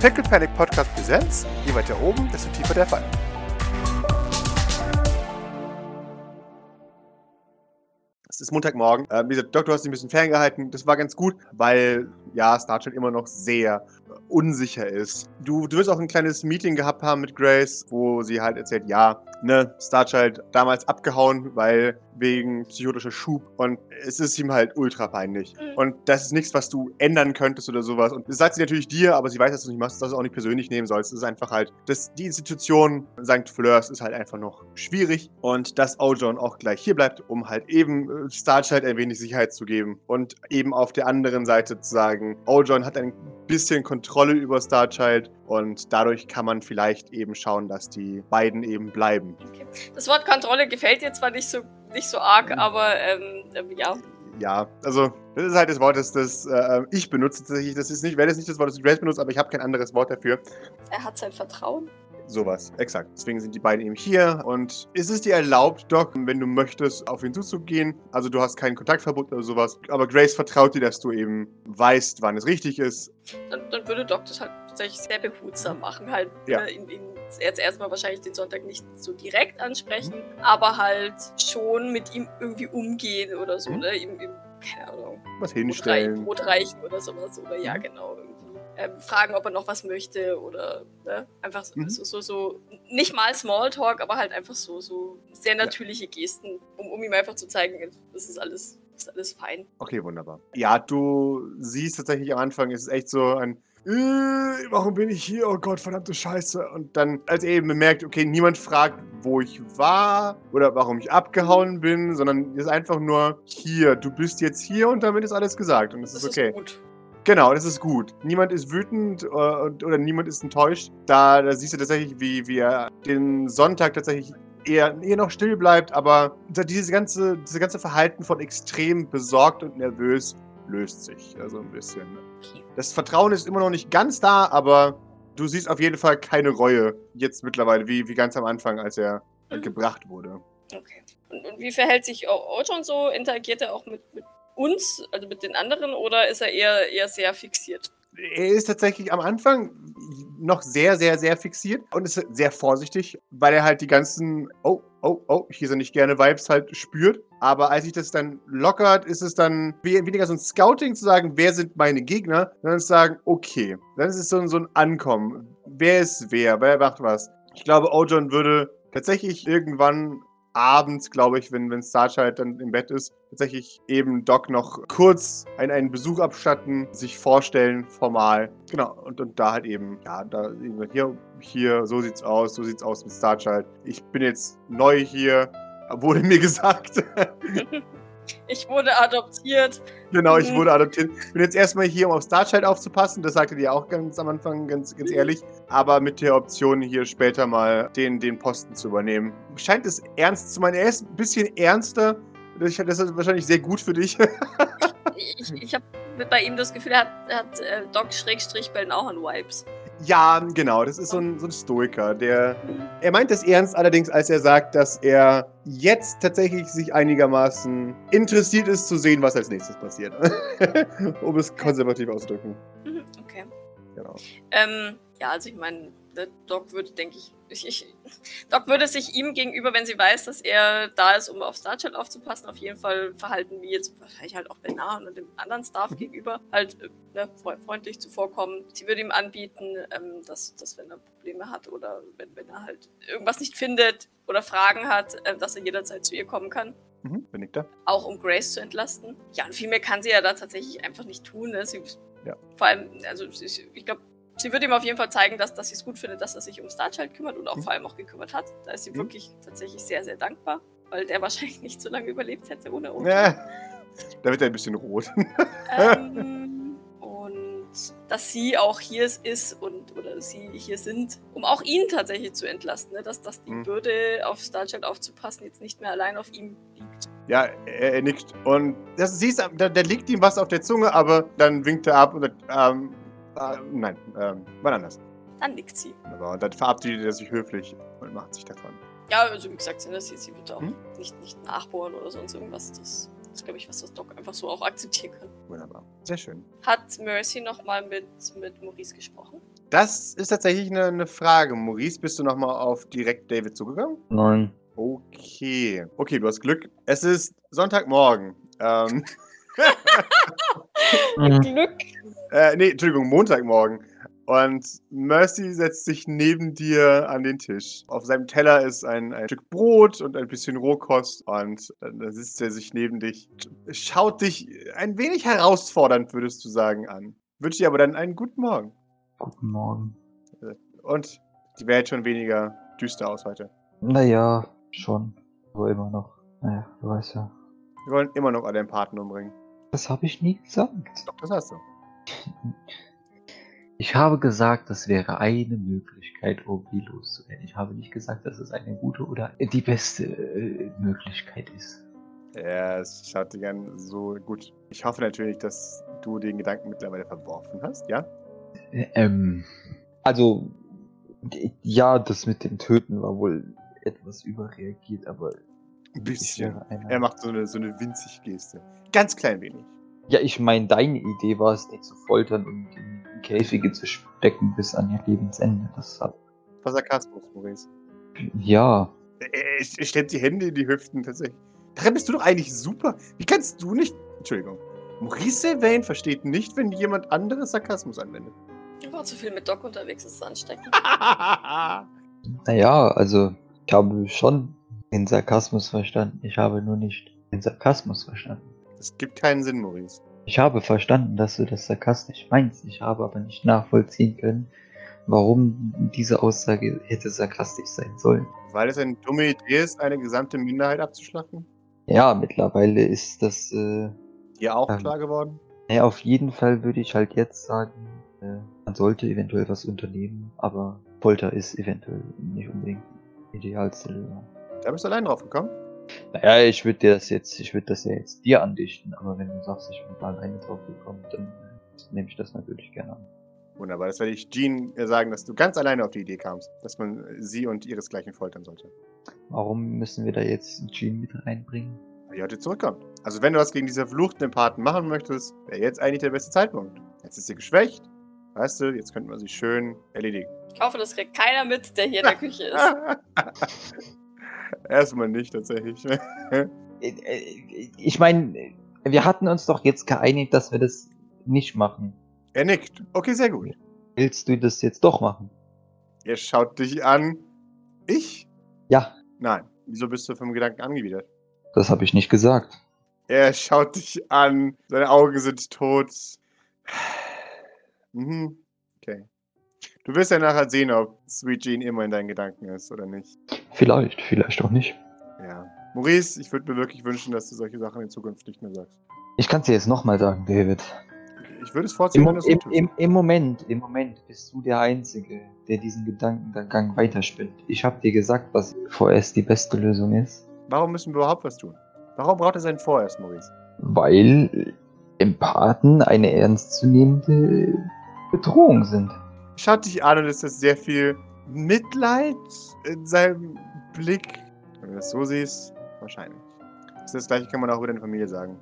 Pickle Panic Podcast Präsenz. Je weiter oben, desto tiefer der Fall. Es ist Montagmorgen. Äh, wie gesagt, Doc, du hast dich ein bisschen ferngehalten. Das war ganz gut, weil ja, Star Trek immer noch sehr unsicher ist. Du, du wirst auch ein kleines Meeting gehabt haben mit Grace, wo sie halt erzählt, ja, ne, Starchild damals abgehauen, weil wegen psychotischer Schub und es ist ihm halt ultra peinlich. Mhm. Und das ist nichts, was du ändern könntest oder sowas. Und das sagt sie natürlich dir, aber sie weiß, dass du es nicht machst, dass du es auch nicht persönlich nehmen sollst. Es ist einfach halt, dass die Institution St. Fleurs ist halt einfach noch schwierig und dass Ojon auch gleich hier bleibt, um halt eben äh, Starchild ein wenig Sicherheit zu geben und eben auf der anderen Seite zu sagen, Ojon hat ein bisschen Kontrolle über Starchild und dadurch kann man vielleicht eben schauen, dass die beiden eben bleiben. Okay. Das Wort Kontrolle gefällt dir zwar nicht so, nicht so arg, aber ähm, ähm, ja. Ja, also das ist halt das Wort, das, das äh, ich benutze tatsächlich. Das ist nicht, wäre das nicht das Wort, das Grace benutzt, aber ich habe kein anderes Wort dafür. Er hat sein Vertrauen. Sowas, exakt. Deswegen sind die beiden eben hier und ist es dir erlaubt, Doc, wenn du möchtest, auf ihn zuzugehen? Also du hast kein Kontaktverbot oder sowas, aber Grace vertraut dir, dass du eben weißt, wann es richtig ist. Dann, dann würde Doc das halt tatsächlich sehr behutsam machen. Halt Ja. äh, ihn, ihn jetzt erstmal wahrscheinlich den Sonntag nicht so direkt ansprechen, aber halt schon mit ihm irgendwie umgehen oder so, Mhm. ne? Ihm, ihm keine Ahnung, Was hinstellen. Brot reichen oder sowas. Oder ja, Mhm. genau, irgendwie. Ähm, fragen, ob er noch was möchte oder ne? einfach so, Mhm. so, so, so, nicht mal Smalltalk, aber halt einfach so, so sehr natürliche Gesten, um, um ihm einfach zu zeigen, das ist alles, ist alles fein. Okay, wunderbar. Ja, du siehst tatsächlich am Anfang, es ist echt so ein. Äh, warum bin ich hier? Oh Gott, verdammte Scheiße. Und dann, als er eben bemerkt, okay, niemand fragt, wo ich war oder warum ich abgehauen bin, sondern es ist einfach nur hier. Du bist jetzt hier und damit ist alles gesagt. Und es ist okay. ist gut. Genau, das ist gut. Niemand ist wütend äh, oder niemand ist enttäuscht. Da, da siehst du tatsächlich, wie, er den Sonntag tatsächlich eher, eher noch still bleibt, aber dieses ganze, dieses ganze Verhalten von extrem besorgt und nervös löst sich. Also ein bisschen. Das Vertrauen ist immer noch nicht ganz da, aber du siehst auf jeden Fall keine Reue jetzt mittlerweile, wie, wie ganz am Anfang, als er Mhm. gebracht wurde. Okay. Und, und wie verhält sich O- Ojon so? Interagiert er auch mit, mit uns, also mit den anderen, oder ist er eher, eher sehr fixiert? Er ist tatsächlich am Anfang noch sehr, sehr, sehr fixiert und ist sehr vorsichtig, weil er halt die ganzen, oh, oh, oh, hier sind nicht gerne Vibes halt spürt. Aber als sich das dann lockert, ist es dann we- weniger so ein Scouting zu sagen, wer sind meine Gegner, sondern zu sagen, okay, dann ist es so ein, so ein Ankommen. Wer ist wer? Wer macht was? Ich glaube, Ojon würde tatsächlich irgendwann abends, glaube ich, wenn, wenn Starchild dann im Bett ist, tatsächlich eben Doc noch kurz einen, einen Besuch abstatten, sich vorstellen, formal. Genau, und, und da halt eben, ja, da hier, hier, so sieht's aus, so sieht's aus mit Starchild. Ich bin jetzt neu hier, wurde mir gesagt. Ich wurde adoptiert. genau, ich Mhm. wurde adoptiert. Bin jetzt erstmal hier, um auf Starchild aufzupassen. Das sagte die auch ganz am Anfang, ganz, ganz ehrlich. Aber mit der Option, hier später mal den, den Posten zu übernehmen. Scheint es ernst zu meinen. Er ist ein bisschen ernster. Das ist wahrscheinlich sehr gut für dich. Ich, ich habe bei ihm das Gefühl, er hat, er hat äh, Doc Schrägstrich Bellen auch an Vibes. Ja, genau. Das ist so ein, so ein Stoiker, der. Er meint es ernst, allerdings, als er sagt, dass er jetzt tatsächlich sich einigermaßen interessiert ist, zu sehen, was als nächstes passiert. um es konservativ auszudrücken. Mhm, Okay. Genau. Ähm, ja, also ich meine, Doc würde, denke ich, ich, ich, Doc würde sich ihm gegenüber, wenn sie weiß, dass er da ist, um auf Starchild aufzupassen, auf jeden Fall verhalten, wie jetzt wahrscheinlich halt auch Bernard und dem anderen Staff gegenüber, halt äh, ne, fre- freundlich zuvorkommen. Sie würde ihm anbieten, ähm, dass, dass wenn er Probleme hat oder wenn, wenn er halt irgendwas nicht findet oder Fragen hat, äh, dass er jederzeit zu ihr kommen kann. Mhm, bin ich da? Auch um Grace zu entlasten. Ja, und viel mehr kann sie ja da tatsächlich einfach nicht tun. Ne? Sie, Ja. Vor allem, also ich glaube, sie würde ihm auf jeden Fall zeigen, dass, dass sie es gut findet, dass er sich um Starchild kümmert und auch Mhm. vor allem auch gekümmert hat. Da ist sie Mhm. wirklich tatsächlich sehr, sehr dankbar, weil der wahrscheinlich nicht so lange überlebt hätte ohne uns. Ja. Da wird er ein bisschen rot. Ähm, und dass sie auch hier ist und oder sie hier sind, um auch ihn tatsächlich zu entlasten, ne? dass, dass die Mhm. Bürde auf Starchild aufzupassen jetzt nicht mehr allein auf ihm liegt. Ja, er, er nickt. Und das siehst da, da liegt ihm was auf der Zunge, aber dann winkt er ab und sagt, ähm, äh, nein, ähm, wann anders. Dann nickt sie. Aber dann verabschiedet er sich höflich und macht sich davon. Ja, also wie gesagt, ne, sie, sie wird auch Mhm. nicht, nicht nachbohren oder sonst irgendwas. Das ist, glaube ich, was das Doc einfach so auch akzeptieren kann. Wunderbar. Sehr schön. Hat Mercy nochmal mit, mit Maurice gesprochen? Das ist tatsächlich eine, eine Frage. Maurice, bist du nochmal auf direkt David zugegangen? Nein. Okay. Okay, du hast Glück. Es ist Sonntagmorgen. Ähm, Mhm. Glück. Äh, nee, Entschuldigung, Montagmorgen. Und Mercy setzt sich neben dir an den Tisch. Auf seinem Teller ist ein, ein Stück Brot und ein bisschen Rohkost. Und dann sitzt er sich neben dich, schaut dich ein wenig herausfordernd, würdest du sagen, an. Wünsche dir aber dann einen guten Morgen. Guten Morgen. Und die Welt schon weniger düster aus heute. Naja, schon. Aber immer noch. Naja, du weißt ja. Wir wollen immer noch alle Empathen umbringen. Das habe ich nie gesagt. Doch, das hast du. Ich habe gesagt, das wäre eine Möglichkeit, Obi loszuwerden. Ich habe nicht gesagt, dass es eine gute oder die beste äh, Möglichkeit ist. Ja, es schaut dich an. So gut. Ich hoffe natürlich, dass du den Gedanken mittlerweile verworfen hast, ja? Äh, Ähm, also, ja, das mit dem Töten war wohl etwas überreagiert, aber Ein bisschen. Er macht so eine, so eine winzig Geste. Ganz klein wenig. Ja, ich meine, deine Idee war es, die zu foltern und in Käfige zu stecken bis an ihr Lebensende. Das hat, Was Sarkasmus, Maurice. ja, Er, er, stemmt die Hände in die Hüften tatsächlich. Darin bist du doch eigentlich super. Wie kannst du nicht. Entschuldigung. Maurice Sylvain versteht nicht, wenn jemand anderes Sarkasmus anwendet. Ich war zu viel mit Doc unterwegs, das ist ansteckend. naja, also, ich habe schon den Sarkasmus verstanden. Ich habe nur nicht den Sarkasmus verstanden. Es gibt keinen Sinn, Maurice. Ich habe verstanden, dass du das sarkastisch meinst. Ich habe aber nicht nachvollziehen können, warum diese Aussage hätte sarkastisch sein sollen. Weil es eine dumme Idee ist, eine gesamte Minderheit abzuschlachten. Ja, mittlerweile ist das, äh, Dir auch Ähm. klar geworden. naja, auf jeden Fall würde ich halt jetzt sagen, äh, man sollte eventuell was unternehmen, aber Folter ist eventuell nicht unbedingt die idealste Lösung. Da bist du allein drauf gekommen. Naja, ich würde dir das jetzt, ich würde das ja jetzt dir andichten, aber wenn du sagst, ich bin da alleine drauf gekommen, dann äh, nehme ich das natürlich gerne an. Wunderbar. Das werde ich Jean äh, sagen, dass du ganz alleine auf die Idee kamst, dass man äh, sie und ihresgleichen foltern sollte. Warum müssen wir da jetzt Jean mit reinbringen? Weil die heute zurückkommt. Also wenn du was gegen diese verfluchten Empathen machen möchtest, wäre jetzt eigentlich der beste Zeitpunkt. Jetzt ist sie geschwächt. Weißt du, jetzt könnten wir sie schön erledigen. Ich hoffe, das kriegt keiner mit, der hier in der Küche ist. Erstmal nicht tatsächlich. Äh, äh, Ich meine, wir hatten uns doch jetzt geeinigt, dass wir das nicht machen. er nickt. Okay, sehr gut. Willst du das jetzt doch machen? Er schaut dich an. Ich? Ja, Nein. Wieso bist du vom Gedanken angewidert? das habe ich nicht gesagt. Er schaut dich an. Seine Augen sind tot. Mhm. Okay. Du wirst ja nachher sehen, ob Sweet Jean immer in deinen Gedanken ist oder nicht. Vielleicht, vielleicht auch nicht. Ja. Maurice, ich würde mir wirklich wünschen, dass du solche Sachen in Zukunft nicht mehr sagst. Ich kann es dir jetzt nochmal sagen, David. Ich würde es vorziehen, Im, wenn du es im, im, Im Moment, im Moment bist du der Einzige, der diesen Gedankengang weiterspinnt. Ich habe dir gesagt, was vorerst die beste Lösung ist, Warum müssen wir überhaupt was tun? Warum braucht er seinen vorerst, Maurice? weil Empathen eine ernstzunehmende Bedrohung sind. Schaut dich an und es ist sehr viel Mitleid in seinem Blick. Wenn du das so siehst, wahrscheinlich. Das, das gleiche kann man auch über deine Familie sagen.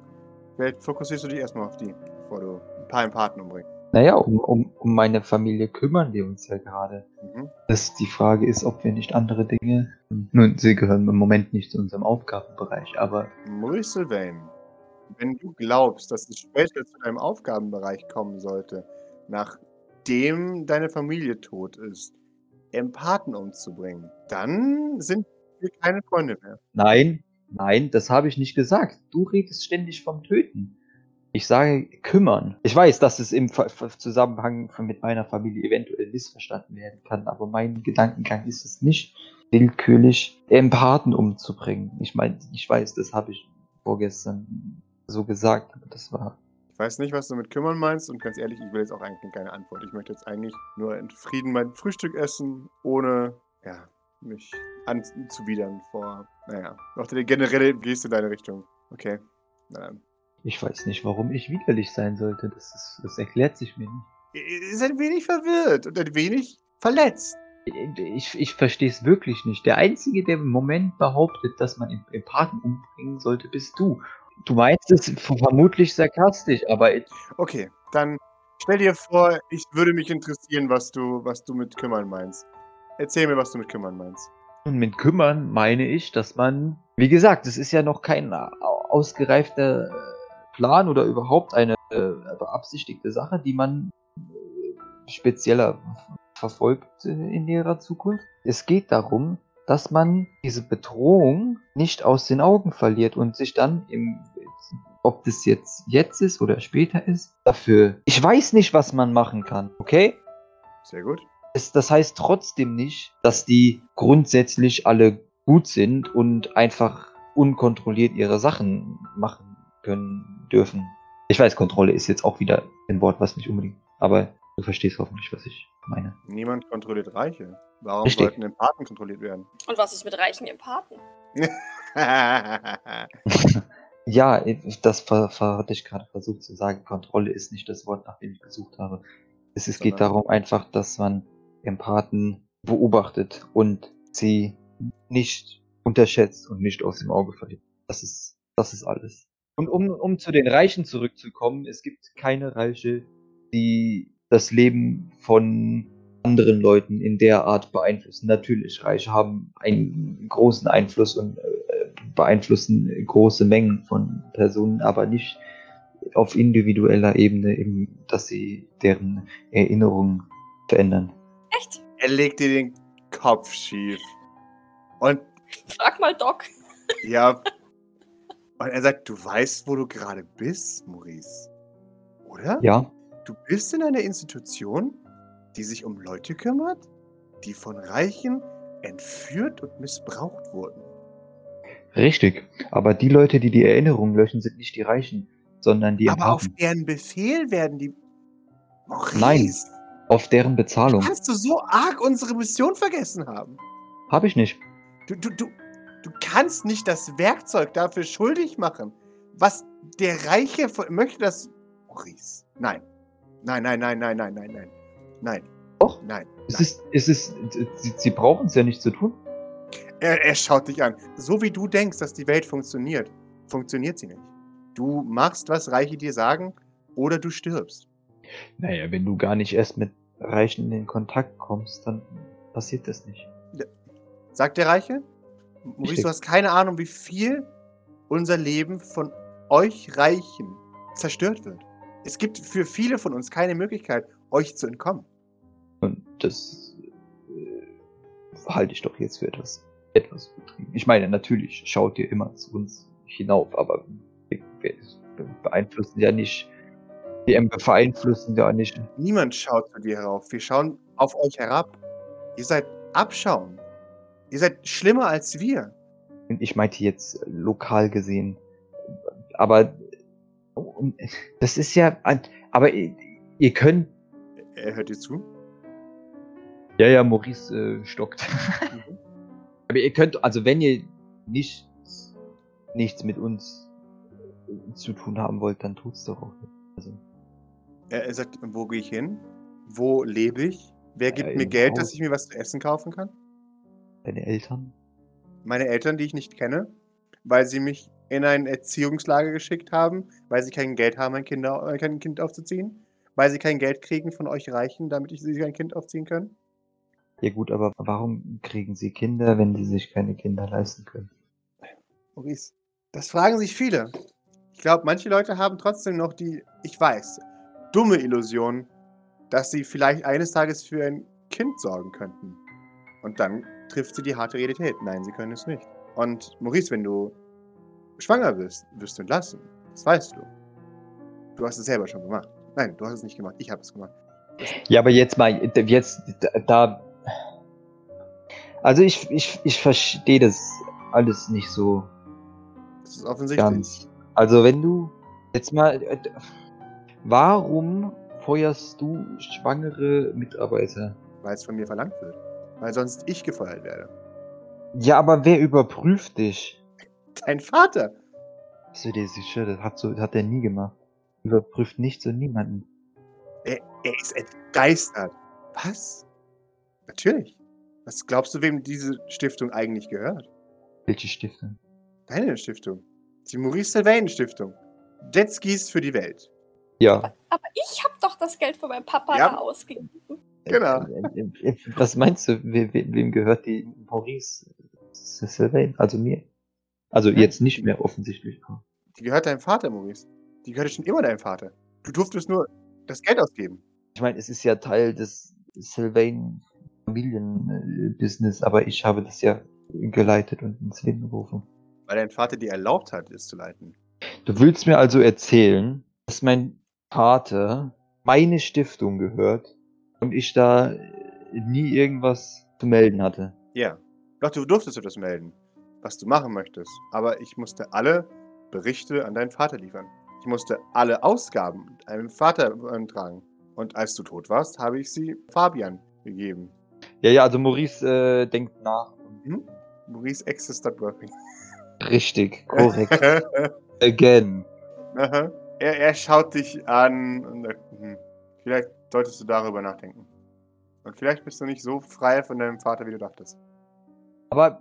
Vielleicht fokussierst du dich erstmal auf die, bevor du ein paar Empathen umbringst. Naja, um, um, um meine Familie kümmern wir uns ja gerade. Mhm. Das die Frage ist, ob wir nicht andere Dinge. Nun, sie gehören im Moment nicht zu unserem Aufgabenbereich, aber Maurice Sylvain, wenn du glaubst, dass es später zu deinem Aufgabenbereich kommen sollte, nachdem deine Familie tot ist, Empathen umzubringen, dann sind wir keine Freunde mehr. nein, nein, das habe ich nicht gesagt. Du redest ständig vom Töten. Ich sage kümmern. Ich weiß, dass es im Zusammenhang mit meiner Familie eventuell missverstanden werden kann, aber mein Gedankengang ist es nicht, willkürlich Empathen umzubringen. Ich meine, ich weiß, das habe ich vorgestern so gesagt, aber das war Ich weiß nicht, was du mit kümmern meinst und ganz ehrlich, ich will jetzt auch eigentlich keine Antwort. Ich möchte jetzt eigentlich nur in Frieden mein Frühstück essen, ohne ja, mich anzuwidern vor, naja, noch die generelle Geste in deine Richtung. Okay, na dann. Ich weiß nicht, warum ich widerlich sein sollte. Das, ist, das erklärt sich mir nicht. Ihr Ist ein wenig verwirrt und ein wenig verletzt. Ich, ich verstehe es wirklich nicht. Der Einzige, der im Moment behauptet, dass man Em- Empathen umbringen sollte, bist du. Du meinst es vermutlich sarkastisch, aber ich- Okay, dann Stell dir vor, ich würde mich interessieren, was du, was du mit kümmern meinst. Erzähl mir, was du mit kümmern meinst. Und mit kümmern meine ich, dass man, wie gesagt, es ist ja noch kein au- ausgereifter Plan oder überhaupt eine äh, beabsichtigte Sache, die man äh, spezieller verfolgt in näherer Zukunft. Es geht darum, dass man diese Bedrohung nicht aus den Augen verliert und sich dann im ob das jetzt jetzt ist oder später ist, dafür. Ich weiß nicht, was man machen kann, okay? Sehr gut. Es, das heißt trotzdem nicht, dass die grundsätzlich alle gut sind und einfach unkontrolliert ihre Sachen machen können dürfen. Ich weiß, Kontrolle ist jetzt auch wieder ein Wort, was nicht unbedingt, aber du verstehst hoffentlich, was ich meine. Niemand kontrolliert Reiche. Warum Richtig. sollten Empathen kontrolliert werden? Und was ist mit reichen Empathen? Ja, das hatte ich gerade versucht zu sagen. Kontrolle ist nicht das Wort, nach dem ich gesucht habe. Es, es geht darum einfach, dass man Empathen beobachtet und sie nicht unterschätzt und nicht aus dem Auge verliert. Das ist, das ist alles. Und um, um zu den Reichen zurückzukommen, es gibt keine Reiche, die das Leben von anderen Leuten in der Art beeinflussen. Natürlich, Reiche haben einen großen Einfluss und äh, beeinflussen große Mengen von Personen, aber nicht auf individueller Ebene, eben, dass sie deren Erinnerungen verändern. Echt? er legt dir den Kopf schief. Und Frag mal Doc. ja. Und er sagt, du weißt, wo du gerade bist, Maurice. Oder? Ja, Du bist in einer Institution, die sich um Leute kümmert, die von Reichen entführt und missbraucht wurden. richtig. Aber die Leute, die die Erinnerungen löschen, sind nicht die Reichen, sondern die Aber auf deren Befehl werden die. Maurice, Nein. Auf deren Bezahlung. kannst du so arg unsere Mission vergessen haben? Habe ich nicht. Du, du, du, du kannst nicht das Werkzeug dafür schuldig machen, was der Reiche möchte, dass. Maurice, nein. Nein, nein, nein, nein, nein, nein, nein. Nein, Doch. nein. Es ist, es ist, sie, sie brauchen es ja nicht zu tun. Er, er schaut dich an. So wie du denkst, dass die Welt funktioniert, funktioniert sie nicht. Du machst, was Reiche dir sagen, oder du stirbst. Naja, wenn du gar nicht erst mit Reichen in Kontakt kommst, dann passiert das nicht. Sagt der Reiche? Maurice, du hast keine Ahnung, wie viel unser Leben von euch Reichen zerstört wird. Es gibt für viele von uns keine Möglichkeit, euch zu entkommen. Und das äh, halte ich doch jetzt für etwas, etwas übertrieben. Ich meine, natürlich schaut ihr immer zu uns hinauf, aber wir, wir beeinflussen ja nicht, wir beeinflussen ja nicht. Niemand schaut zu dir herauf. Wir schauen auf euch herab. Ihr seid Abschauen. Ihr seid schlimmer als wir. Und ich meinte jetzt lokal gesehen. Aber das ist ja, aber ihr, könnt. Er hört dir zu. Ja, ja, Maurice äh, stockt. Mhm. Aber ihr könnt, also wenn ihr nicht, nichts mit uns äh, zu tun haben wollt, dann tut's doch auch nicht. Also, Er, er sagt, wo gehe ich hin? Wo lebe ich? Wer gibt Ja, mir im Geld, Haus. dass ich mir was zu essen kaufen kann? deine Eltern? Meine Eltern, die ich nicht kenne, weil sie mich in ein Erziehungslager geschickt haben, weil sie kein Geld haben, ein, Kinder, äh, kein Kind aufzuziehen, weil sie kein Geld kriegen von euch Reichen, damit sie ein Kind aufziehen können. Ja gut, aber warum kriegen sie Kinder, wenn sie sich keine Kinder leisten können? Maurice, das fragen sich viele. Ich glaube, manche Leute haben trotzdem noch die, ich weiß, dumme Illusion, dass sie vielleicht eines Tages für ein Kind sorgen könnten. Und dann trifft sie die harte Realität. Nein, sie können es nicht. Und Maurice, wenn du schwanger bist, wirst du entlassen. Das weißt du. Du hast es selber schon gemacht. Nein, du hast es nicht gemacht. Ich habe es gemacht. Ja, aber jetzt mal, jetzt da. Also ich, ich, ich verstehe das alles nicht so Das ist offensichtlich. ganz. Also wenn du jetzt mal, äh, warum feuerst du schwangere Mitarbeiter? Weil es von mir verlangt wird. Weil sonst ich gefeuert werde. Ja, aber wer überprüft dich? Dein Vater. Bist du dir sicher? Das hat, so, hat er nie gemacht. Überprüft nicht so niemanden. Er, er ist entgeistert. Was? Natürlich. Was glaubst du, wem diese Stiftung eigentlich gehört? Welche Stiftung? Deine Stiftung. Die Maurice Sylvain Stiftung. Jetskis für die Welt. Ja, Aber ich habe doch das Geld von meinem Papa Ja. da ausgegeben. Genau. Äh, äh, äh, Was meinst du, we, we, wem gehört die Maurice Sylvain? Also mir. Also Hm? jetzt nicht mehr offensichtlich. Die gehört deinem Vater, Maurice. Die gehörte schon immer deinem Vater. Du durftest nur das Geld ausgeben. Ich meine, es ist ja Teil des Sylvain Familienbusiness, aber ich habe das ja geleitet und ins Leben gerufen. Weil dein Vater dir erlaubt hat, es zu leiten. Du willst mir also erzählen, dass mein Vater meine Stiftung gehört und ich da nie irgendwas zu melden hatte. Ja. Doch, du durftest etwas melden, was du machen möchtest. Aber ich musste alle Berichte an deinen Vater liefern. Ich musste alle Ausgaben deinem Vater antragen. Und als du tot warst, habe ich sie Fabian gegeben. Ja, ja, also Maurice äh, denkt nach. Hm? Maurice is not working. Richtig, korrekt. Again. Aha. er, er schaut dich an und sagt, hm, vielleicht solltest du darüber nachdenken. Und vielleicht bist du nicht so frei von deinem Vater, wie du dachtest. Aber,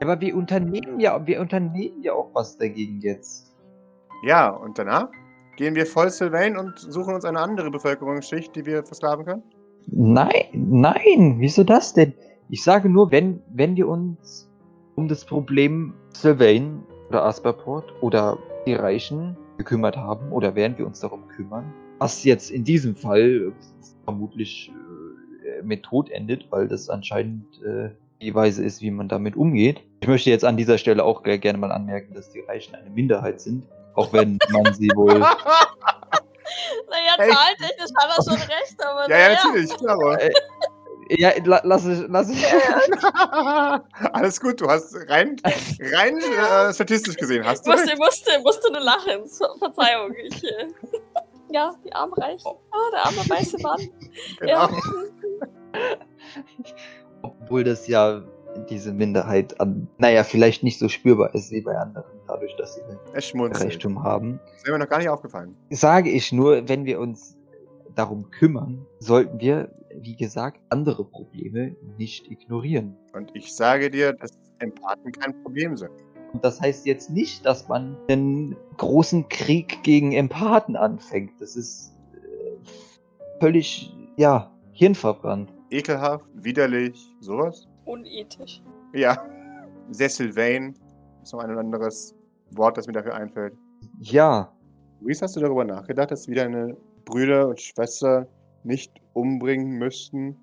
aber wir unternehmen ja, wir unternehmen ja auch was dagegen jetzt. Ja, und danach gehen wir voll Sylvain und suchen uns eine andere Bevölkerungsschicht, die wir versklaven können? Nein, nein, wieso das denn? Ich sage nur, wenn, wenn wir uns um das Problem Sylvain oder Asperport oder die Reichen gekümmert haben oder während wir uns darum kümmern, was jetzt in diesem Fall vermutlich äh, mit Tod endet, weil das anscheinend äh, die Weise ist, wie man damit umgeht. Ich möchte jetzt an dieser Stelle auch ge- gerne mal anmerken, dass die Reichen eine Minderheit sind, auch wenn man sie wohl Naja, Hey. zahltechnisch hat er schon recht, aber ja, ja, naja. natürlich, klar. aber- Ja, la, lass ich, lass ich. Alles gut, du hast rein, rein äh, statistisch gesehen, hast Ich du musste, recht. musste, musste nur lachen. Verzeihung. Ich, äh, ja, die armen Reichen. Ah, der arme weiße Mann. Genau. Ja. Obwohl das ja diese Minderheit an, naja, vielleicht nicht so spürbar ist wie bei anderen, dadurch, dass sie ein schmunzelt. Reichtum haben. Das ist mir noch gar nicht aufgefallen. Sage ich nur, wenn wir uns darum kümmern, sollten wir, wie gesagt, andere Probleme nicht ignorieren. Und ich sage dir, dass Empathen kein Problem sind. Und das heißt jetzt nicht, dass man einen großen Krieg gegen Empathen anfängt. Das ist äh, völlig, ja, hirnverbrannt. Ekelhaft, widerlich, sowas. Unethisch. Ja. Sehr Sylvain ist noch ein anderes Wort, das mir dafür einfällt. Ja, Luis, hast du darüber nachgedacht, dass wir deine Brüder und Schwester nicht umbringen müssten,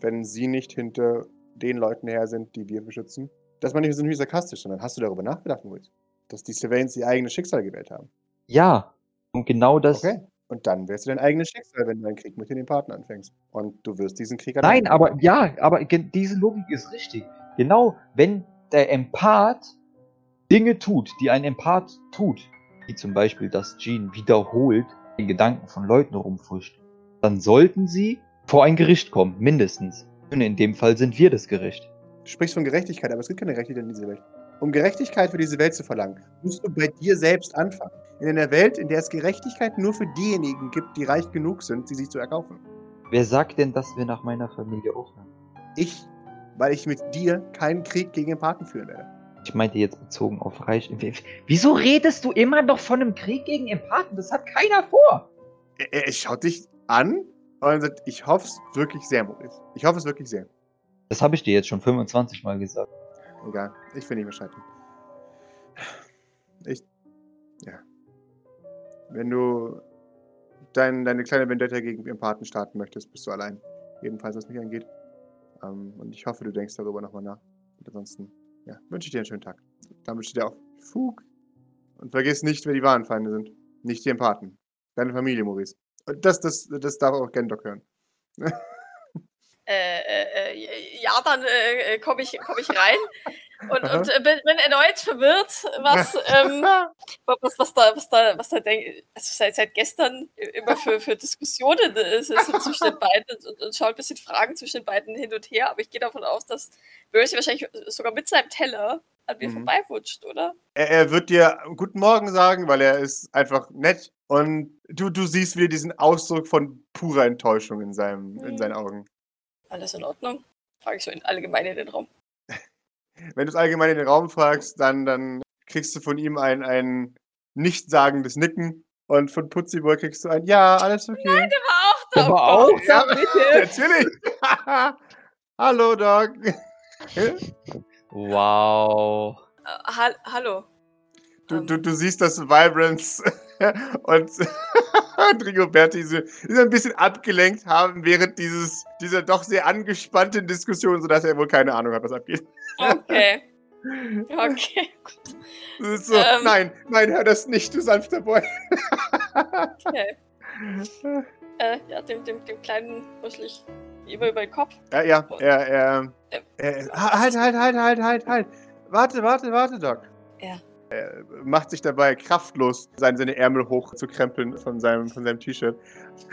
wenn sie nicht hinter den Leuten her sind, die wir beschützen? Das meine ich so nicht sarkastisch, sondern hast du darüber nachgedacht, Luis? Dass die Sylvains ihr eigenes Schicksal gewählt haben. ja. Und genau das. Okay. Und dann wärst du dein eigenes Schicksal, wenn du einen Krieg mit den Empaten anfängst. Und du wirst diesen Krieg Nein, aber ja, aber diese Logik ist richtig. Genau, wenn der Empath Dinge tut, die ein Empath tut, wie zum Beispiel, dass Jean wiederholt den Gedanken von Leuten rumfuscht, dann sollten sie vor ein Gericht kommen, mindestens. Und in dem Fall sind wir das Gericht. Du sprichst von Gerechtigkeit, aber es gibt keine Gerechtigkeit in dieser Welt. Um Gerechtigkeit für diese Welt zu verlangen, musst du bei dir selbst anfangen. In einer Welt, in der es Gerechtigkeit nur für diejenigen gibt, die reich genug sind, sie sich zu erkaufen. Wer sagt denn, dass wir nach meiner Familie aufhören? Ich, weil ich mit dir keinen Krieg gegen Empathen führen werde. Ich meinte jetzt bezogen auf Reich. Wieso redest du immer noch von einem Krieg gegen Empathen? Das hat keiner vor. Er, er schaut dich an und sagt, ich hoffe es wirklich sehr, Maurice. Ich hoffe es wirklich sehr. Das habe ich dir jetzt schon 25 Mal gesagt. Egal, ich will nicht mehr scheitern. Ich, ja. Wenn du dein, deine kleine Vendetta gegen Empathen starten möchtest, bist du allein. Jedenfalls, was mich angeht. Ähm, und ich hoffe, du denkst darüber nochmal nach. Und ansonsten, ja, wünsche ich dir einen schönen Tag. Wünsche ich dir auch Fug. Und vergiss nicht, wer die wahren Feinde sind. Nicht die Empathen. Deine Familie, Maurice. Und das, das, das darf auch Gendok hören. Äh, äh, äh, ja, dann äh, komme ich, komm ich rein und, und äh, bin, bin erneut verwirrt, was, ähm, was, was da, was da, was da denk, also seit, seit gestern immer für, für Diskussionen äh, sind zwischen den beiden und, und schaut ein bisschen Fragen zwischen den beiden hin und her, aber ich gehe davon aus, dass Mercy wahrscheinlich sogar mit seinem Teller an mir Mhm. vorbeiwutscht, oder? Er, er wird dir Guten Morgen sagen, weil er ist einfach nett. Und du, du siehst wieder diesen Ausdruck von purer Enttäuschung in, seinem, in Mhm. seinen Augen. Alles in Ordnung? Frage ich so in allgemein in den Raum. Wenn du es allgemein in den Raum fragst, dann, dann kriegst du von ihm ein, ein nichtssagendes Nicken Und von Putziboy kriegst du ein Ja, alles okay. Nein, der war auch da. Der war oh auch da, Ja, bitte. Natürlich. Hallo, Doc. Wow. Äh, hal hallo. Du, Ähm, du, du siehst, dass Vibrance und, und Rigoberti sie, sie ein bisschen abgelenkt haben während dieses, dieser doch sehr angespannten Diskussion, sodass er wohl keine Ahnung hat, was abgeht. Okay. Okay, gut. Das ist so, Ähm. nein, nein, hör das nicht, du sanfter Boy. Okay. Äh, ja, dem, dem, dem kleinen Rüschlich über, über den Kopf. Ja, ja, er, er, Ähm, er, halt, halt, halt, halt, halt, halt. Warte, warte, warte, Doc. Ja. Er macht sich dabei kraftlos, seine, seine Ärmel hochzukrempeln von seinem, von seinem T-Shirt.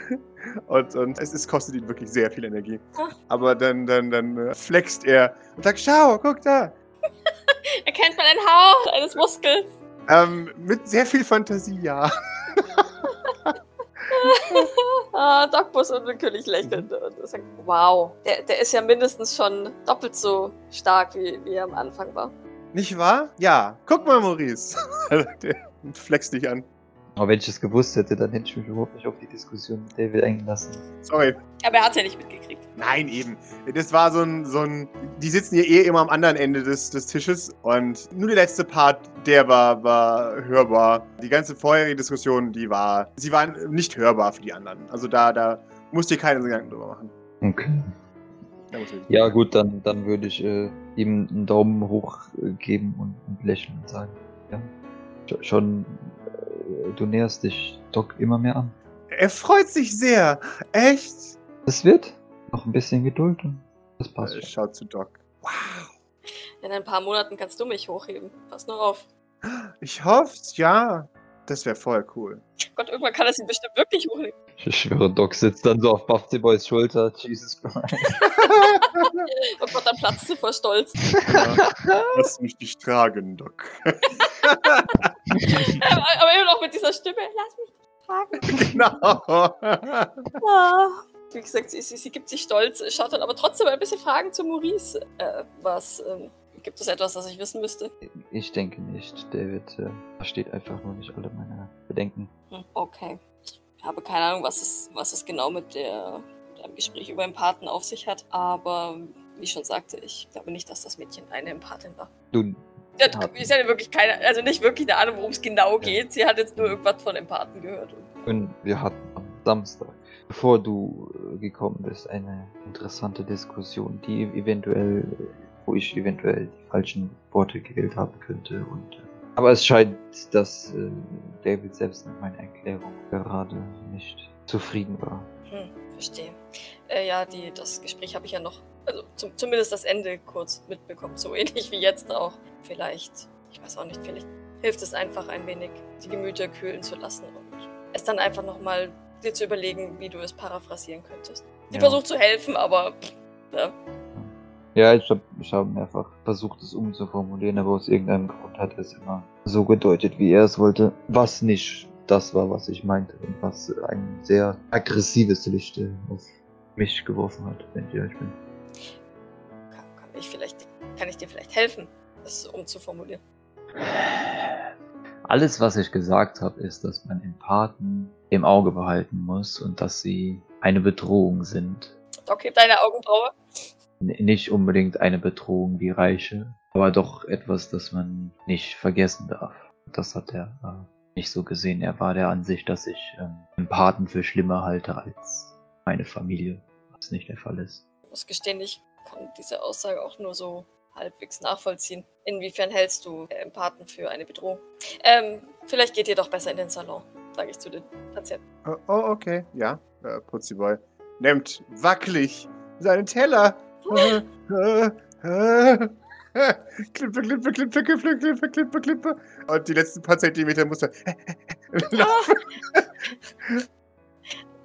Und, und es, es kostet ihn wirklich sehr viel Energie. Aber dann, dann, dann äh, flext er und sagt, schau, guck da. Erkennt man einen Hauch eines Muskels? Ähm, mit sehr viel Fantasie, ja. Ah, Doc muss unwillkürlich lächeln und sagt, wow, der, der ist ja mindestens schon doppelt so stark, wie, wie er am Anfang war. Nicht wahr? Ja. Guck mal, Maurice. Der flext dich an. Aber wenn ich es gewusst hätte, dann hätte ich mich überhaupt nicht auf die Diskussion mit David eingelassen. Sorry. Aber er hat es ja nicht mitgekriegt. Nein, eben. Das war so ein, so ein. Die sitzen hier eh immer am anderen Ende des, des Tisches und nur der letzte Part, der war, war hörbar. Die ganze vorherige Diskussion, die war. Sie waren nicht hörbar für die anderen. Also da, da musst du dir keine Gedanken drüber machen. Okay. Ja, gut, dann, dann würde ich äh, ihm einen Daumen hoch äh, geben und, und lächeln und sagen, ja, sch- schon, äh, du näherst dich Doc immer mehr an. Er freut sich sehr. Echt? Es wird noch ein bisschen Geduld und das passt. Äh, schon. Schaut zu Doc. Wow. In ein paar Monaten kannst du mich hochheben. Pass nur auf. Ich hoff's, ja. Das wäre voll cool. Gott, irgendwann kann er sie bestimmt wirklich hochheben. Ich schwöre, Doc sitzt dann so auf Buffy Boys Schulter. Jesus Christ. Oh Gott, dann platzt sie vor Stolz. Ja. Lass mich dich tragen, Doc. aber immer noch mit dieser Stimme. Lass mich fragen. genau. Ah. Wie gesagt, sie, sie, sie gibt sich stolz, schaut dann aber trotzdem ein bisschen Fragen zu Maurice. Äh, was, ähm, gibt es etwas, das ich wissen müsste? Ich denke nicht. David äh, versteht einfach nur nicht alle meine Bedenken. Hm, okay. Ich habe keine Ahnung, was es, was es genau mit der, mit dem Gespräch über Empathen auf sich hat, aber wie ich schon sagte, ich glaube nicht, dass das Mädchen eine Empathin war. Du, Ja, Ja. hat ja wirklich keine, also nicht wirklich eine Ahnung, worum es genau geht. Sie hat jetzt nur irgendwas von Empathen gehört. Und wir hatten am Samstag, bevor du äh, gekommen bist, eine interessante Diskussion, die eventuell, wo ich eventuell die falschen Worte gewählt haben könnte. Und, äh, aber es scheint, dass äh, David selbst mit meiner Erklärung gerade nicht zufrieden war. Hm, verstehe. Äh, ja, die, das Gespräch habe ich ja noch, also zum, zumindest das Ende kurz mitbekommen. So ähnlich wie jetzt auch. Vielleicht, ich weiß auch nicht, vielleicht hilft es einfach ein wenig, die Gemüter kühlen zu lassen und es dann einfach nochmal dir zu überlegen, wie du es paraphrasieren könntest. Sie Ja. versucht zu helfen, aber pff, ja. Ja, ich habe ich hab mehrfach versucht, es umzuformulieren, aber aus irgendeinem Grund hat er es immer so gedeutet, wie er es wollte, was nicht das war, was ich meinte und was ein sehr aggressives Licht auf mich geworfen hat, wenn ich ehrlich bin. kann, kann, ich vielleicht, kann ich dir vielleicht helfen, das umzuformulieren. Alles, was ich gesagt habe, ist, dass man Empathen im Auge behalten muss und dass sie eine Bedrohung sind. Doc hebt deine Augenbraue. Nicht unbedingt eine Bedrohung wie Reiche, aber doch etwas, das man nicht vergessen darf. Das hat er äh, nicht so gesehen. Er war der Ansicht, dass ich ähm, Empathen für schlimmer halte als meine Familie, was nicht der Fall ist. Ich muss gestehen, ich kann diese Aussage auch nur so halbwegs nachvollziehen. Inwiefern hältst du äh, Empathen für eine Bedrohung? Ähm, vielleicht geht ihr doch besser in den Salon, sage ich zu den Patienten. Oh, oh, okay. Ja, äh, Putziboy nimmt wackelig seinen Teller. Klippe, klippe, klippe, klippe, klippe, klippe, klippe. Und die letzten paar Zentimeter muss er laufen.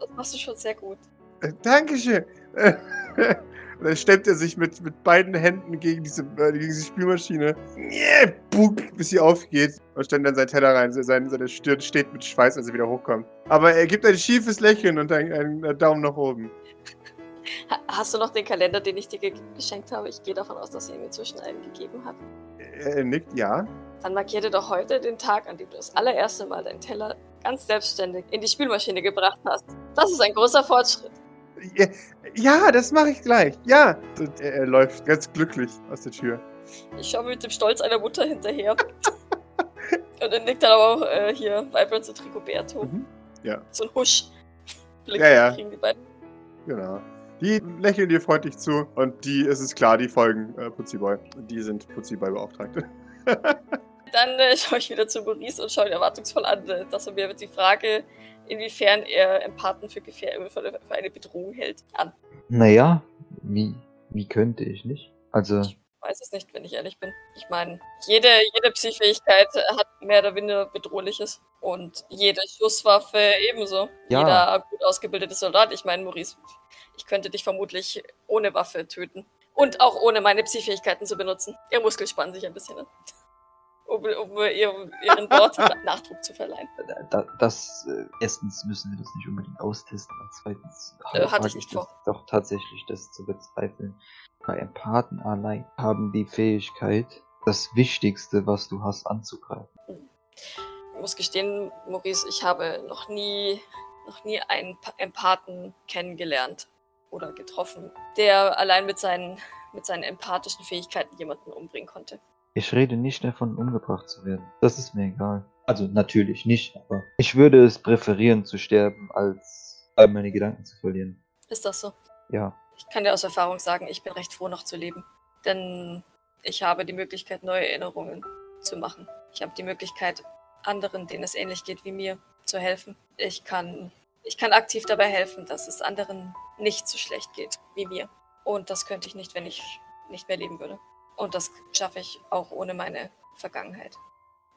Das machst du schon sehr gut. Äh, Dankeschön. Und dann stemmt er sich mit, mit beiden Händen gegen diese, äh, gegen diese Spülmaschine. Yeah, buck, bis sie aufgeht. Und stellt dann seinen Teller rein. Seine, seine Stirn steht mit Schweiß, als er wieder hochkommt. Aber er gibt ein schiefes Lächeln und einen, einen Daumen nach oben. Ha hast du noch den Kalender, den ich dir ge geschenkt habe? Ich gehe davon aus, dass er ihm inzwischen einen gegeben hat. Er nickt, ja. Dann markiere doch heute den Tag, an dem du das allererste Mal deinen Teller ganz selbstständig in die Spülmaschine gebracht hast. Das ist ein großer Fortschritt. Ja, ja das mache ich gleich. Ja. Und er, er läuft ganz glücklich aus der Tür. Ich schaue mit dem Stolz einer Mutter hinterher. Und dann nickt dann aber auch äh, hier Vibrance und Rigoberto. Mhm. Ja. So ein Husch. Blick Ja, ja. kriegen die beiden. Genau. Die lächeln dir freundlich zu und die, es ist klar, die folgen äh, Putziboy. Die sind Putziboy-Beauftragte. Dann äh, schaue ich wieder zu Maurice und schaue ihn erwartungsvoll an, äh, dass er mir die Frage, inwiefern er Empathen für, Gefähr für, eine- für eine Bedrohung hält, an. Naja, wie, wie könnte ich nicht? Also, Ich weiß es nicht, wenn ich ehrlich bin. Ich meine, jede, jede Psychfähigkeit hat mehr oder weniger Bedrohliches. Und jede Schusswaffe ebenso. Ja. Jeder gut ausgebildete Soldat. Ich meine, Maurice, ich könnte dich vermutlich ohne Waffe töten. Und auch ohne meine Psychfähigkeiten zu benutzen. Ihr Muskel spannen sich ein bisschen an. Um, um ihrem, ihren Worten Nachdruck zu verleihen. da, das, äh, erstens müssen wir das nicht unbedingt austesten, und zweitens Äh, hatte ich nicht das doch tatsächlich, das zu bezweifeln. Bei Empathen allein haben die Fähigkeit, das Wichtigste, was du hast, anzugreifen. Ich muss gestehen, Maurice, ich habe noch nie, noch nie einen Pa- Empathen kennengelernt oder getroffen, der allein mit seinen, mit seinen empathischen Fähigkeiten jemanden umbringen konnte. Ich rede nicht davon, umgebracht zu werden. Das ist mir egal. Also natürlich nicht, aber ich würde es präferieren zu sterben, als all meine Gedanken zu verlieren. Ist das so? Ja. Ich kann dir aus Erfahrung sagen, ich bin recht froh, noch zu leben. Denn ich habe die Möglichkeit, neue Erinnerungen zu machen. Ich habe die Möglichkeit, anderen, denen es ähnlich geht wie mir, zu helfen. Ich kann, ich kann aktiv dabei helfen, dass es anderen nicht so schlecht geht wie mir. Und das könnte ich nicht, wenn ich nicht mehr leben würde. Und das schaffe ich auch ohne meine Vergangenheit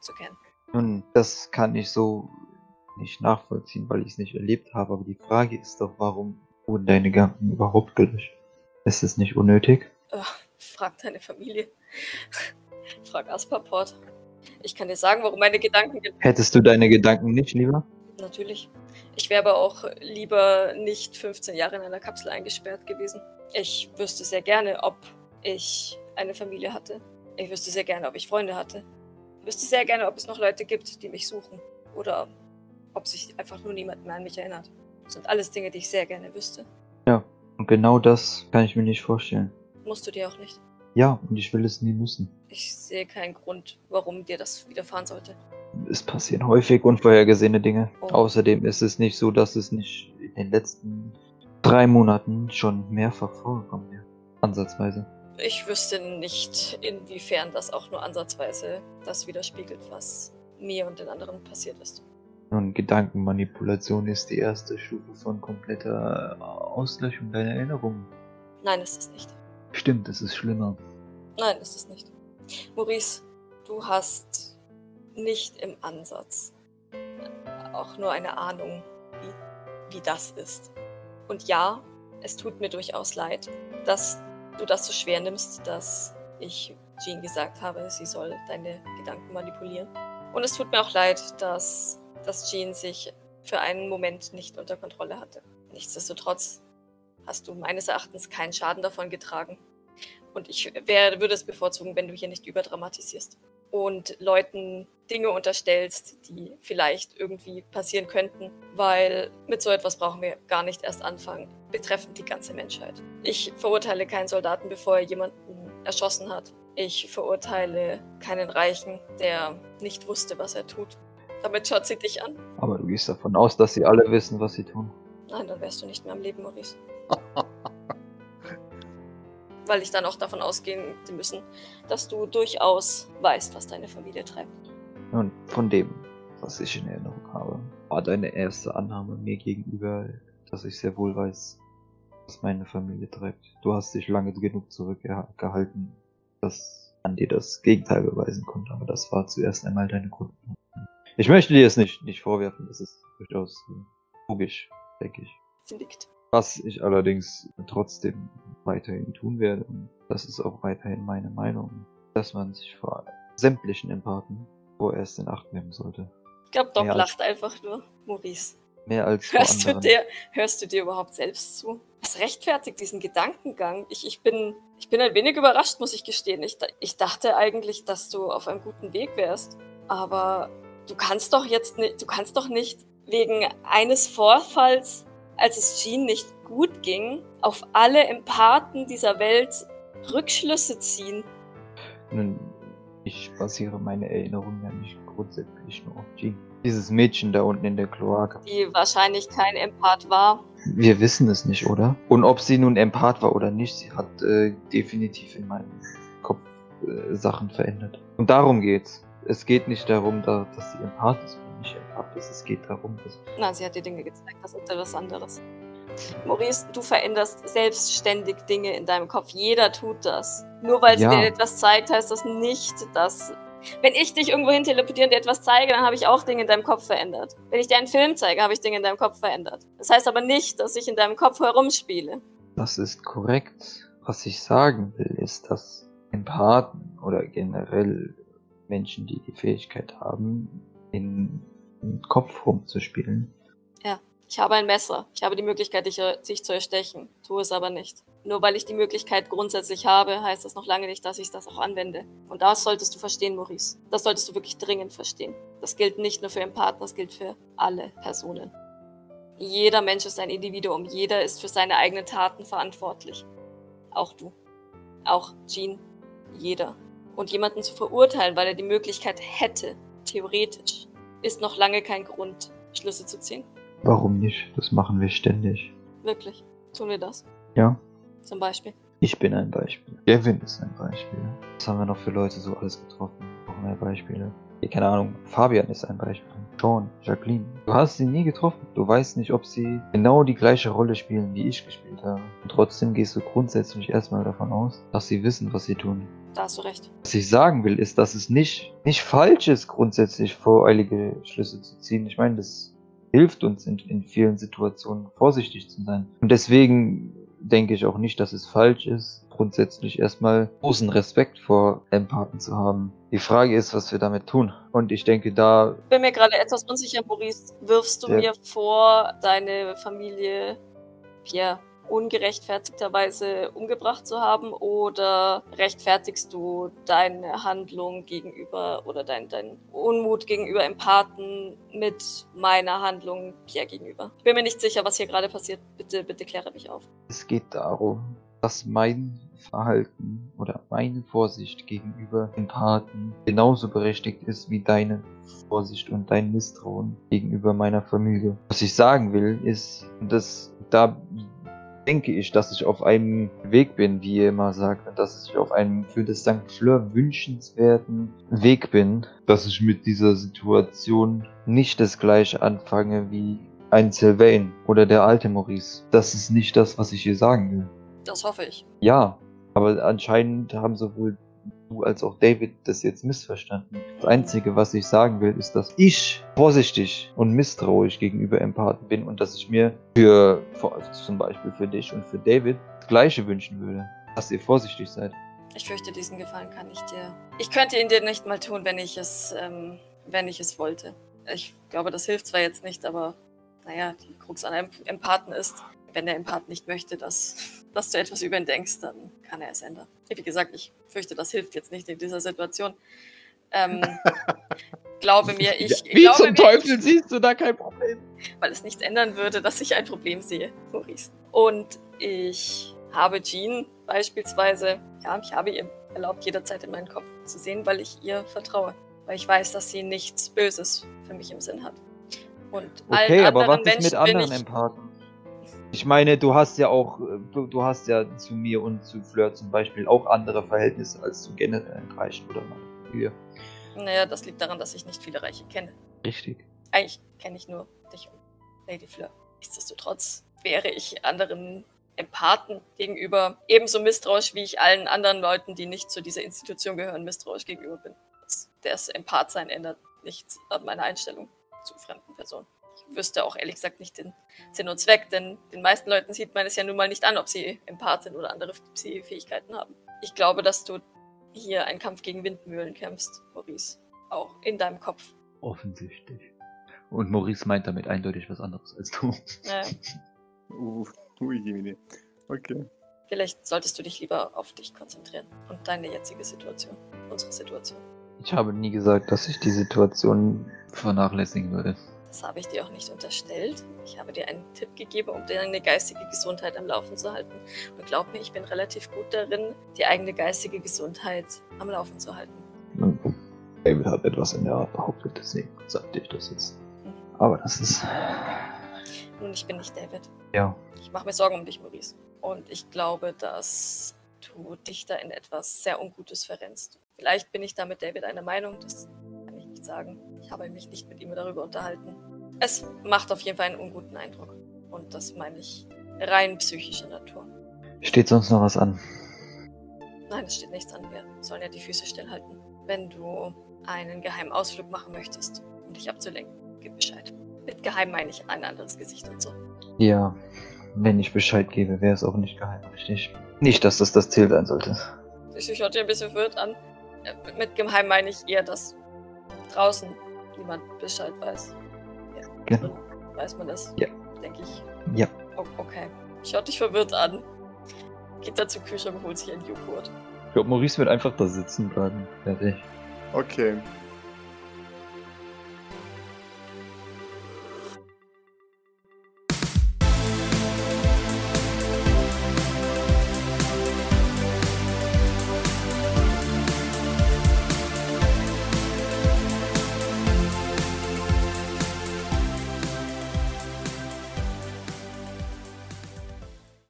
zu kennen. Nun, das kann ich so nicht nachvollziehen, weil ich es nicht erlebt habe. Aber die Frage ist doch, warum wurden deine Gedanken überhaupt gelöscht? Ist es nicht unnötig? Frag deine Familie. Frag Asperport. Ich kann dir sagen, warum meine Gedanken Hättest du deine Gedanken nicht lieber? Natürlich. Ich wäre aber auch lieber nicht 15 Jahre in einer Kapsel eingesperrt gewesen. Ich wüsste sehr gerne, ob ich eine Familie hatte. Ich wüsste sehr gerne, ob ich Freunde hatte. Ich wüsste sehr gerne, ob es noch Leute gibt, die mich suchen. Oder ob sich einfach nur niemand mehr an mich erinnert. Das sind alles Dinge, die ich sehr gerne wüsste. Und genau das kann ich mir nicht vorstellen. Musst du dir auch nicht. Ja, und ich will es nie müssen. Ich sehe keinen Grund, warum dir das widerfahren sollte. Es passieren häufig unvorhergesehene Dinge. Oh. Außerdem ist es nicht so, dass es nicht in den letzten drei Monaten schon mehrfach vorgekommen wäre. Ansatzweise. Ich wüsste nicht, inwiefern das auch nur ansatzweise das widerspiegelt, was mir und den anderen passiert ist. Nun, Gedankenmanipulation ist die erste Stufe von kompletter Auslöschung deiner Erinnerungen. Nein, ist es nicht. Stimmt, es ist schlimmer. Nein, ist es nicht. Maurice, du hast nicht im Ansatz auch nur eine Ahnung, wie, wie das ist. Und ja, es tut mir durchaus leid, dass du das so schwer nimmst, dass ich Jean gesagt habe, sie soll deine Gedanken manipulieren. Und es tut mir auch leid, dass, dass Jean sich für einen Moment nicht unter Kontrolle hatte. Nichtsdestotrotz hast du meines Erachtens keinen Schaden davon getragen. Und ich wär, würde es bevorzugen, wenn du hier nicht überdramatisierst und Leuten Dinge unterstellst, die vielleicht irgendwie passieren könnten, weil mit so etwas brauchen wir gar nicht erst anfangen, betreffend die ganze Menschheit. Ich verurteile keinen Soldaten, bevor er jemanden erschossen hat. Ich verurteile keinen Reichen, der nicht wusste, was er tut. Damit schaut sie dich an. Aber du gehst davon aus, dass sie alle wissen, was sie tun. Nein, dann wärst du nicht mehr am Leben, Maurice. Weil ich dann auch davon ausgehen müssen, dass du durchaus weißt, was deine Familie treibt. Und von dem, was ich in Erinnerung habe, war deine erste Annahme mir gegenüber, dass ich sehr wohl weiß, was meine Familie treibt. Du hast dich lange genug zurückgehalten, dass man dir das Gegenteil beweisen konnte, aber das war zuerst einmal deine Grundlage. Ich möchte dir es nicht, nicht vorwerfen, das ist durchaus logisch, denke ich. Sie nickt. Was ich allerdings trotzdem weiterhin tun werde, und das ist auch weiterhin meine Meinung, dass man sich vor sämtlichen Empathen vorerst in Acht nehmen sollte. Ich glaube, Doc als- lacht einfach nur. Maurice, Mehr als hörst du, dir, hörst du dir überhaupt selbst zu? Was rechtfertigt diesen Gedankengang? Ich, ich, bin, ich bin ein wenig überrascht, muss ich gestehen. Ich, ich dachte eigentlich, dass du auf einem guten Weg wärst. Aber du kannst doch jetzt nicht, du kannst doch nicht wegen eines Vorfalls, als es Jean nicht gut ging, auf alle Empathen dieser Welt Rückschlüsse ziehen. Nun, ich basiere meine Erinnerungen ja nicht grundsätzlich nur auf Jean. Dieses Mädchen da unten in der Kloake. Die wahrscheinlich kein Empath war. Wir wissen es nicht, oder? Und ob sie nun Empath war oder nicht, sie hat äh, definitiv in meinem Kopf äh, Sachen verändert. Und darum geht's. Es geht nicht darum, da, dass sie Empath ist Empath ist. Es geht darum, dass. Na, sie hat dir Dinge gezeigt, das ist etwas anderes. Maurice, du veränderst selbstständig Dinge in deinem Kopf. Jeder tut das. Nur weil sie Ja. dir etwas zeigt, heißt das nicht, dass. Wenn ich dich irgendwo hin teleportiere und dir etwas zeige, dann habe ich auch Dinge in deinem Kopf verändert. Wenn ich dir einen Film zeige, habe ich Dinge in deinem Kopf verändert. Das heißt aber nicht, dass ich in deinem Kopf herumspiele. Das ist korrekt. Was ich sagen will, ist, dass Empathen oder generell Menschen, die die Fähigkeit haben, in, Kopf rumzuspielen, Ich habe ein Messer. Ich habe die Möglichkeit, dich, dich zu erstechen. Tue es aber nicht. Nur weil ich die Möglichkeit grundsätzlich habe, heißt das noch lange nicht, dass ich das auch anwende. Und das solltest du verstehen, Maurice. Das solltest du wirklich dringend verstehen. Das gilt nicht nur für Empathen, das gilt für alle Personen. Jeder Mensch ist ein Individuum. Jeder ist für seine eigenen Taten verantwortlich. Auch du. Auch Jean. Jeder. Und jemanden zu verurteilen, weil er die Möglichkeit hätte, theoretisch, ist noch lange kein Grund, Schlüsse zu ziehen. warum nicht? Das machen wir ständig. Wirklich. Tun wir das. Ja, Zum Beispiel. ich bin ein Beispiel. Gavin ist ein Beispiel. Was haben wir noch für Leute so alles getroffen? Noch mehr Beispiele. Keine Ahnung. Fabian ist ein Beispiel. Sean, Jacqueline. Du hast sie nie getroffen. Du weißt nicht, ob sie genau die gleiche Rolle spielen, wie ich gespielt habe. Und trotzdem gehst du grundsätzlich erstmal davon aus, dass sie wissen, was sie tun. Da hast du recht. Was ich sagen will, ist, dass es nicht, nicht falsch ist, grundsätzlich voreilige Schlüsse zu ziehen. Ich meine, das hilft uns in, in vielen Situationen vorsichtig zu sein. Und deswegen denke ich auch nicht, dass es falsch ist, grundsätzlich erstmal großen Respekt vor Empathen zu haben. Die Frage ist, was wir damit tun. Und ich denke, da Ich bin mir gerade etwas unsicher, Maurice. Wirfst du Ja. mir vor, deine Familie Pierre ungerechtfertigterweise umgebracht zu haben oder rechtfertigst du deine Handlung gegenüber oder dein, dein Unmut gegenüber Empathen mit meiner Handlung Pierre gegenüber? Ich bin mir nicht sicher, was hier gerade passiert. Bitte, bitte kläre mich auf. Es geht darum, dass mein Verhalten oder meine Vorsicht gegenüber Empathen genauso berechtigt ist wie deine Vorsicht und dein Misstrauen gegenüber meiner Familie. Was ich sagen will, ist, dass da denke ich, dass ich auf einem Weg bin, wie ihr immer sagt, und dass ich auf einem für das St. Fleur wünschenswerten Weg bin, dass ich mit dieser Situation nicht das gleiche anfange wie ein Sylvain oder der alte Maurice. Das ist nicht das, was ich hier sagen will. Das hoffe ich. Ja, aber anscheinend haben sowohl du als auch David das jetzt missverstanden. Das Einzige, was ich sagen will, ist, dass ich vorsichtig und misstrauisch gegenüber Empathen bin und dass ich mir für, für zum Beispiel für dich und für David das Gleiche wünschen würde. Dass ihr vorsichtig seid. Ich fürchte, diesen Gefallen kann ich dir. Ich könnte ihn dir nicht mal tun, wenn ich es, ähm, wenn ich es wollte. Ich glaube, das hilft zwar jetzt nicht, aber naja, die Krux an einem Empathen ist, wenn der Empath nicht möchte, dass, dass du etwas über ihn denkst, dann kann er es ändern. Wie gesagt, ich fürchte, das hilft jetzt nicht in dieser Situation. Ähm, glaube mir, ich. Wie glaube zum mir, Teufel siehst du da kein Problem? weil es nichts ändern würde, dass ich ein Problem sehe, Maurice. Und ich habe Jean beispielsweise, ja, ich habe ihr erlaubt, jederzeit in meinen Kopf zu sehen, weil ich ihr vertraue. Weil ich weiß, dass sie nichts Böses für mich im Sinn hat. Und Okay, allen aber was anderen ist mit Menschen anderen ich, Empathen? Ich meine, du hast ja auch, äh, du, hast ja zu mir und zu Fleur zum Beispiel auch andere Verhältnisse als zu generellen Reichen oder Familie. Naja, das liegt daran, dass ich nicht viele Reiche kenne. Richtig. Eigentlich kenne ich nur dich und Lady Fleur. Nichtsdestotrotz wäre ich anderen Empathen gegenüber ebenso misstrauisch, wie ich allen anderen Leuten, die nicht zu dieser Institution gehören, misstrauisch gegenüber bin. Das, das Empathsein ändert nichts an meiner Einstellung zu fremden Personen. Ich wüsste auch ehrlich gesagt nicht den Sinn und Zweck, denn den meisten Leuten sieht man es ja nun mal nicht an, ob sie Empath sind oder andere Fähigkeiten haben. Ich glaube, dass du hier einen Kampf gegen Windmühlen kämpfst, Maurice. Auch in deinem Kopf. Offensichtlich. Und Maurice meint damit eindeutig was anderes als du. Naja. Uh, ui. Okay. Vielleicht solltest du dich lieber auf dich konzentrieren und deine jetzige Situation, unsere Situation. Ich habe nie gesagt, dass ich die Situation vernachlässigen würde. Das habe ich dir auch nicht unterstellt. Ich habe dir einen Tipp gegeben, um deine geistige Gesundheit am Laufen zu halten. Und glaub mir, ich bin relativ gut darin, die eigene geistige Gesundheit am Laufen zu halten. David hat etwas in der Art behauptet, deswegen sagte ich das jetzt. Aber das ist. Nun, ich bin nicht David. Ja. Ich mache mir Sorgen um dich, Maurice. Und ich glaube, dass du dich da in etwas sehr Ungutes verrennst. Vielleicht bin ich da mit David einer Meinung, das kann ich nicht sagen. Ich habe mich nicht mit ihm darüber unterhalten. Es macht auf jeden Fall einen unguten Eindruck. Und das meine ich rein psychischer Natur. Steht sonst noch was an? Nein, es steht nichts an. Wir sollen ja die Füße stillhalten. Wenn du einen geheimen Ausflug machen möchtest, um dich abzulenken, gib Bescheid. Mit geheim meine ich ein anderes Gesicht und so. Ja. Wenn ich Bescheid gebe, wäre es auch nicht geheim, richtig? Nicht, dass das das Ziel sein sollte. Ich schaut dir ein bisschen verwirrt an. Äh, Mit geheim meine ich eher, dass draußen niemand Bescheid weiß. Ja. Genau. Dann weiß man das. Ja. Denke ich. Ja. O okay. Schaut dich verwirrt an. Geht dann zum Kühlschrank und holt sich einen Joghurt. Ich glaube, Maurice wird einfach da sitzen bleiben. Fertig. Okay.